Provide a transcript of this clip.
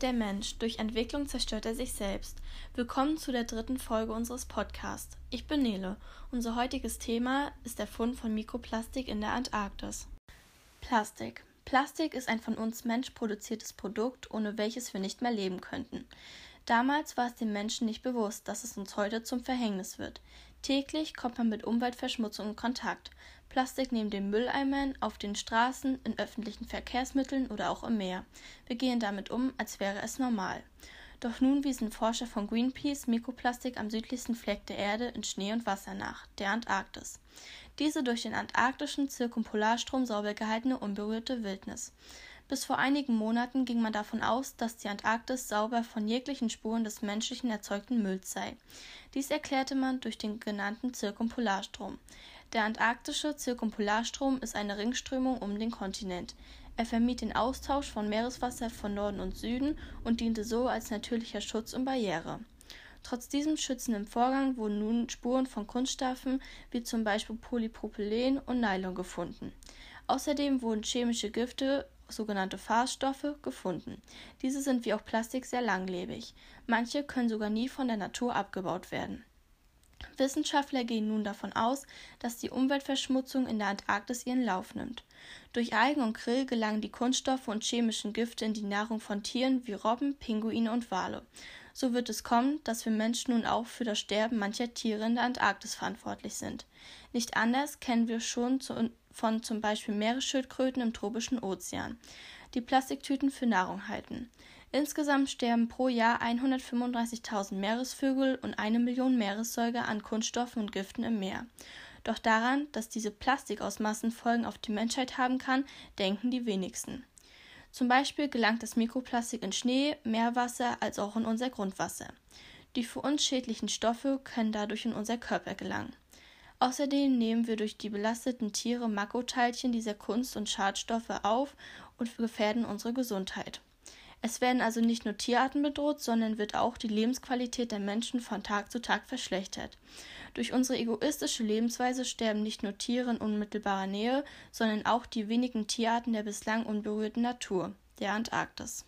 Der Mensch. Durch Entwicklung zerstört er sich selbst. Willkommen zu der dritten Folge unseres Podcasts. Ich bin Nele. Unser heutiges Thema ist der Fund von Mikroplastik in der Antarktis. Plastik. Plastik ist ein von uns Mensch produziertes Produkt, ohne welches wir nicht mehr leben könnten. Damals war es den Menschen nicht bewusst, dass es uns heute zum Verhängnis wird. Täglich kommt man mit Umweltverschmutzung in Kontakt. Plastik neben den Mülleimern, auf den Straßen, in öffentlichen Verkehrsmitteln oder auch im Meer. Wir gehen damit um, als wäre es normal. Doch nun wiesen Forscher von Greenpeace Mikroplastik am südlichsten Fleck der Erde in Schnee und Wasser nach, der Antarktis. Diese durch den antarktischen Zirkumpolarstrom sauber gehaltene unberührte Wildnis. Bis vor einigen Monaten ging man davon aus, dass die Antarktis sauber von jeglichen Spuren des menschlichen erzeugten Mülls sei. Dies erklärte man durch den genannten Zirkumpolarstrom. Der antarktische Zirkumpolarstrom ist eine Ringströmung um den Kontinent. Er vermied den Austausch von Meereswasser von Norden und Süden und diente so als natürlicher Schutz und Barriere. Trotz diesem schützenden Vorgang wurden nun Spuren von Kunststoffen wie zum Beispiel Polypropylen und Nylon gefunden. Außerdem wurden chemische Gifte sogenannte Farbstoffe, gefunden. Diese sind wie auch Plastik sehr langlebig. Manche können sogar nie von der Natur abgebaut werden. Wissenschaftler gehen nun davon aus, dass die Umweltverschmutzung in der Antarktis ihren Lauf nimmt. Durch Algen und Krill gelangen die Kunststoffe und chemischen Gifte in die Nahrung von Tieren wie Robben, Pinguine und Wale. So wird es kommen, dass wir Menschen nun auch für das Sterben mancher Tiere in der Antarktis verantwortlich sind. Nicht anders kennen wir schon zu, von zum Beispiel Meeresschildkröten im tropischen Ozean, die Plastiktüten für Nahrung halten. Insgesamt sterben pro Jahr 135.000 Meeresvögel und eine Million Meeressäuger an Kunststoffen und Giften im Meer. Doch daran, dass diese Plastikausmaßen Folgen auf die Menschheit haben kann, denken die wenigsten. Zum Beispiel gelangt das Mikroplastik in Schnee, Meerwasser als auch in unser Grundwasser. Die für uns schädlichen Stoffe können dadurch in unser Körper gelangen. Außerdem nehmen wir durch die belasteten Tiere Makroteilchen dieser Kunst- und Schadstoffe auf und gefährden unsere Gesundheit. Es werden also nicht nur Tierarten bedroht, sondern wird auch die Lebensqualität der Menschen von Tag zu Tag verschlechtert. Durch unsere egoistische Lebensweise sterben nicht nur Tiere in unmittelbarer Nähe, sondern auch die wenigen Tierarten der bislang unberührten Natur, der Antarktis.